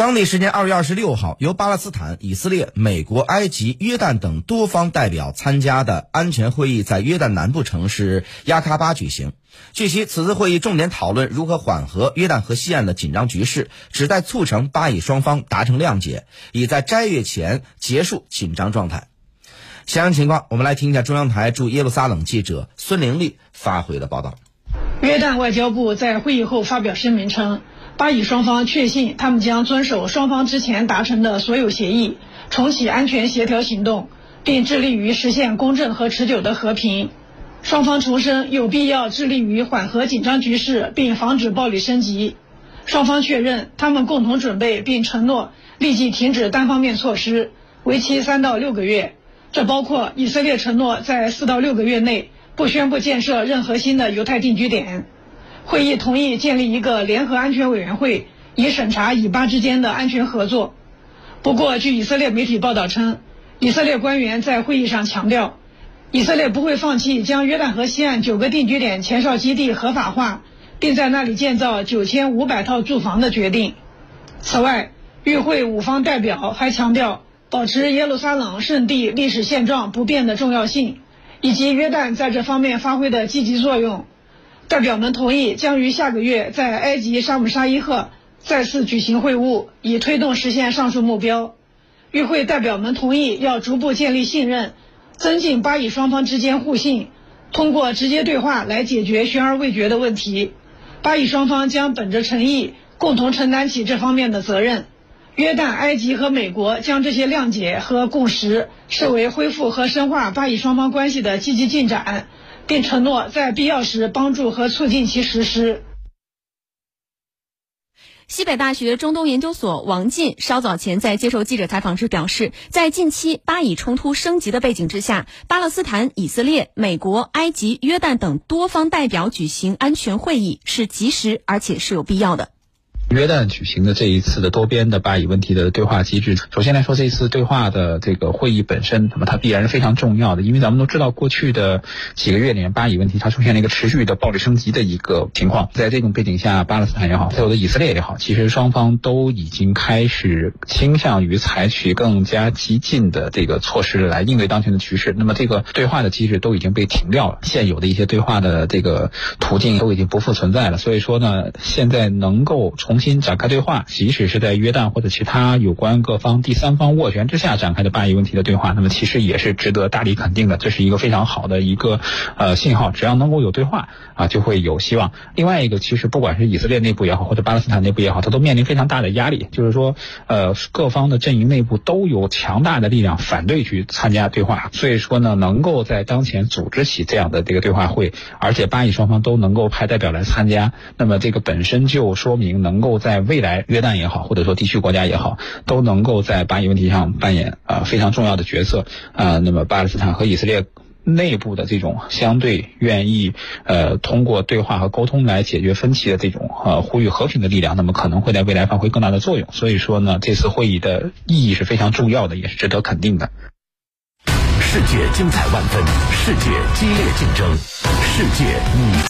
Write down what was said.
当地时间二月二十六号，由巴勒斯坦、以色列、美国、埃及、约旦等多方代表参加的安全会议在约旦南部城市亚喀巴举行。据悉，此次会议重点讨论如何缓和约旦河西岸的紧张局势，旨在促成巴以双方达成谅解，以在斋月前结束紧张状态。详细情况，我们来听一下中央台驻耶路撒冷记者孙玲丽发回的报道。约旦外交部在会议后发表声明称。巴以双方确信，他们将遵守双方之前达成的所有协议，重启安全协调行动，并致力于实现公正和持久的和平。双方重申有必要致力于缓和紧张局势，并防止暴力升级。双方确认，他们共同准备并承诺立即停止单方面措施，为期三到六个月。这包括以色列承诺在四到六个月内不宣布建设任何新的犹太定居点。会议同意建立一个联合安全委员会，以审查以巴之间的安全合作。不过，据以色列媒体报道称，以色列官员在会议上强调，以色列不会放弃将约旦河西岸九个定居点前哨基地合法化，并在那里建造九千五百套住房的决定。此外，与会五方代表还强调保持耶路撒冷圣地历史现状不变的重要性，以及约旦在这方面发挥的积极作用。代表们同意将于下个月在埃及沙姆沙伊赫再次举行会晤，以推动实现上述目标。与会代表们同意要逐步建立信任，增进巴以双方之间互信，通过直接对话来解决悬而未决的问题。巴以双方将本着诚意，共同承担起这方面的责任。约旦、埃及和美国将这些谅解和共识视为恢复和深化巴以双方关系的积极进展。并承诺在必要时帮助和促进其实施。西北大学中东研究所王进稍早前在接受记者采访时表示，在近期巴以冲突升级的背景之下，巴勒斯坦、以色列、美国、埃及、约旦等多方代表举行安全会议是及时而且是有必要的。约旦举行的这一次的多边的巴以问题的对话机制，首先来说，这次对话的这个会议本身，那么它必然是非常重要的，因为咱们都知道，过去的几个月里面，巴以问题它出现了一个持续的暴力升级的一个情况。在这种背景下，巴勒斯坦也好，还有的以色列也好，其实双方都已经开始倾向于采取更加激进的这个措施来应对当前的局势。那么这个对话的机制都已经被停掉了，现有的一些对话的这个途径都已经不复存在了。所以说呢，现在能够从新展开对话，即使是在约旦或者其他有关各方第三方斡旋之下展开的巴以问题的对话，那么其实也是值得大力肯定的。这是一个非常好的一个呃信号，只要能够有对话啊，就会有希望。另外一个，其实不管是以色列内部也好，或者巴勒斯坦内部也好，它都面临非常大的压力，就是说呃各方的阵营内部都有强大的力量反对去参加对话。所以说呢，能够在当前组织起这样的这个对话会，而且巴以双方都能够派代表来参加，那么这个本身就说明能够。在未来，约旦也好，或者说地区国家也好，都能够在巴以问题上扮演啊非常重要的角色啊。那么，巴勒斯坦和以色列内部的这种相对愿意呃通过对话和沟通来解决分歧的这种呃呼吁和平的力量，那么可能会在未来发挥更大的作用。所以说呢，这次会议的意义是非常重要的，也是值得肯定的。世界精彩万分，世界激烈竞争，世界你。